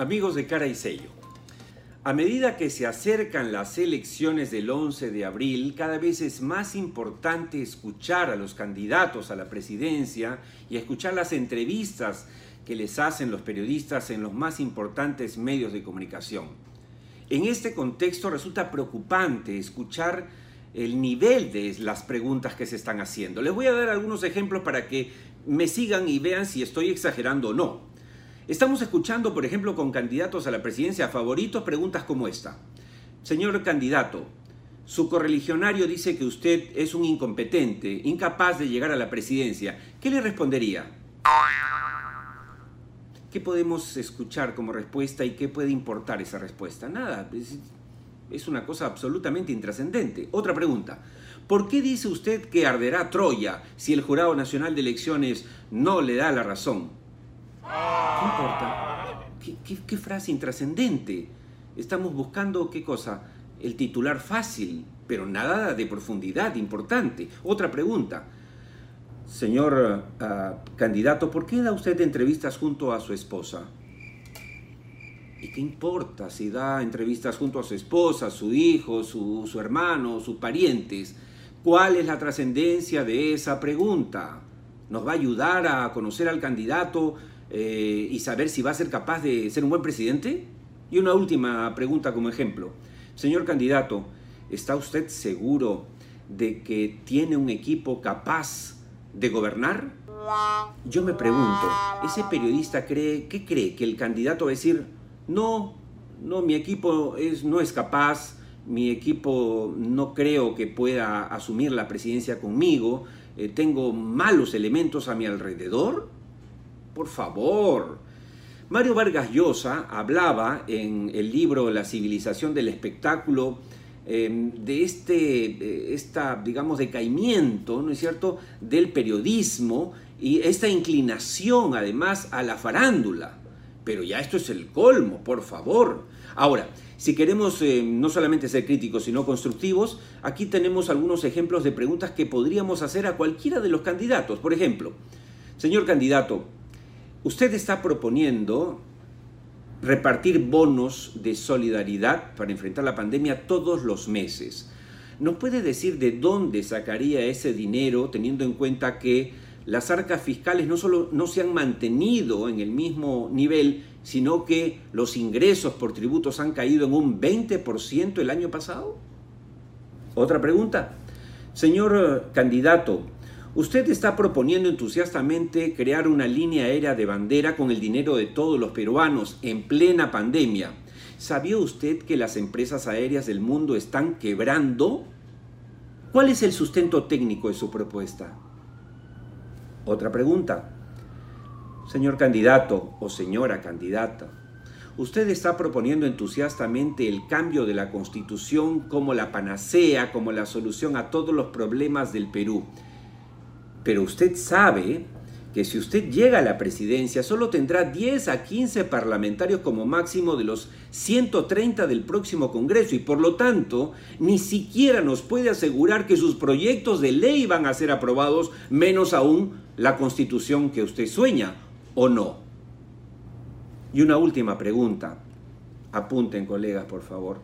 Amigos de cara y sello, a medida que se acercan las elecciones del 11 de abril, cada vez es más importante escuchar a los candidatos a la presidencia y escuchar las entrevistas que les hacen los periodistas en los más importantes medios de comunicación. En este contexto resulta preocupante escuchar el nivel de las preguntas que se están haciendo. Les voy a dar algunos ejemplos para que me sigan y vean si estoy exagerando o no. Estamos escuchando, por ejemplo, con candidatos a la presidencia favoritos preguntas como esta. Señor candidato, su correligionario dice que usted es un incompetente, incapaz de llegar a la presidencia. ¿Qué le respondería? ¿Qué podemos escuchar como respuesta y qué puede importar esa respuesta? Nada, es, una cosa absolutamente intrascendente. Otra pregunta. ¿Por qué dice usted que arderá Troya si el Jurado Nacional de Elecciones no le da la razón? ¿Qué importa? ¿Qué, frase intrascendente? Estamos buscando qué cosa? El titular fácil, pero nada de profundidad importante. Otra pregunta. Señor ah, candidato, ¿por qué da usted entrevistas junto a su esposa? ¿Y qué importa si da entrevistas junto a su esposa, su hijo, su, su hermano, sus parientes? ¿Cuál es la trascendencia de esa pregunta? ¿Nos va a ayudar a conocer al candidato eh, y saber si va a ser capaz de ser un buen presidente? Y una última pregunta como ejemplo. Señor candidato, ¿está usted seguro de que tiene un equipo capaz de gobernar? Yo me pregunto, ¿ese periodista cree, qué cree? ¿Que el candidato va a decir, no, no, mi equipo es, no es capaz, mi equipo no creo que pueda asumir la presidencia conmigo, eh, tengo malos elementos a mi alrededor? Por favor. Mario Vargas Llosa hablaba en el libro La civilización del espectáculo em, de este eh, esta, digamos, decaimiento, ¿no es cierto?, del periodismo y esta inclinación además a la farándula. Pero ya esto es el colmo, por favor. Ahora, si queremos em, no solamente ser críticos, sino constructivos, aquí tenemos algunos ejemplos de preguntas que podríamos hacer a cualquiera de los candidatos. Por ejemplo, señor candidato, Usted está proponiendo repartir bonos de solidaridad para enfrentar la pandemia todos los meses. ¿Nos puede decir de dónde sacaría ese dinero teniendo en cuenta que las arcas fiscales no solo no se han mantenido en el mismo nivel, sino que los ingresos por tributos han caído en un 20% el año pasado? Otra pregunta. Señor candidato, Usted está proponiendo entusiastamente crear una línea aérea de bandera con el dinero de todos los peruanos en plena pandemia. ¿Sabía usted que las empresas aéreas del mundo están quebrando? ¿Cuál es el sustento técnico de su propuesta? Otra pregunta. Señor candidato o señora candidata, usted está proponiendo entusiastamente el cambio de la constitución como la panacea, como la solución a todos los problemas del Perú. Pero usted sabe que si usted llega a la presidencia solo tendrá 10 a 15 parlamentarios como máximo de los 130 del próximo Congreso y por lo tanto ni siquiera nos puede asegurar que sus proyectos de ley van a ser aprobados, menos aún la constitución que usted sueña, ¿o no? Y una última pregunta. Apunten colegas, por favor.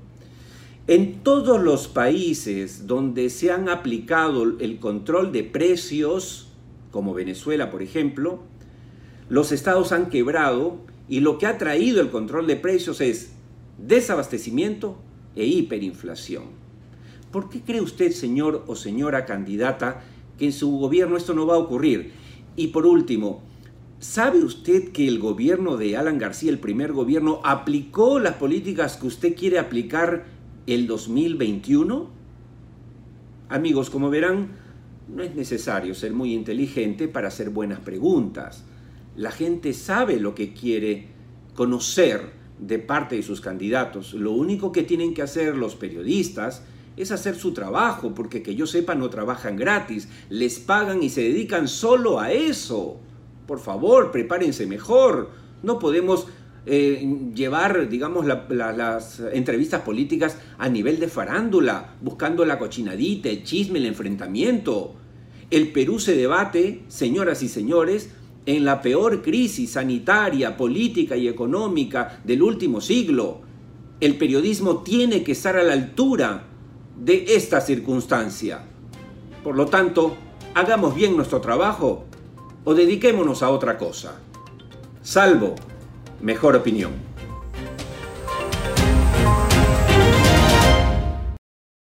En todos los países donde se han aplicado el control de precios, como Venezuela por ejemplo, los estados han quebrado y lo que ha traído el control de precios es desabastecimiento e hiperinflación. ¿Por qué cree usted, señor o señora candidata, que en su gobierno esto no va a ocurrir? Y por último, ¿sabe usted que el gobierno de Alan García, el primer gobierno, aplicó las políticas que usted quiere aplicar el 2021? Amigos, como verán, no es necesario ser muy inteligente para hacer buenas preguntas. La gente sabe lo que quiere conocer de parte de sus candidatos. Lo único que tienen que hacer los periodistas es hacer su trabajo, porque que yo sepa no trabajan gratis, les pagan y se dedican solo a eso. Por favor, prepárense mejor. No podemos eh, llevar, digamos, las entrevistas políticas a nivel de farándula, buscando la cochinadita, el chisme, el enfrentamiento. El Perú se debate, señoras y señores, en la peor crisis sanitaria, política y económica del último siglo. El periodismo tiene que estar a la altura de esta circunstancia. Por lo tanto, hagamos bien nuestro trabajo o dediquémonos a otra cosa. Salvo, mejor opinión.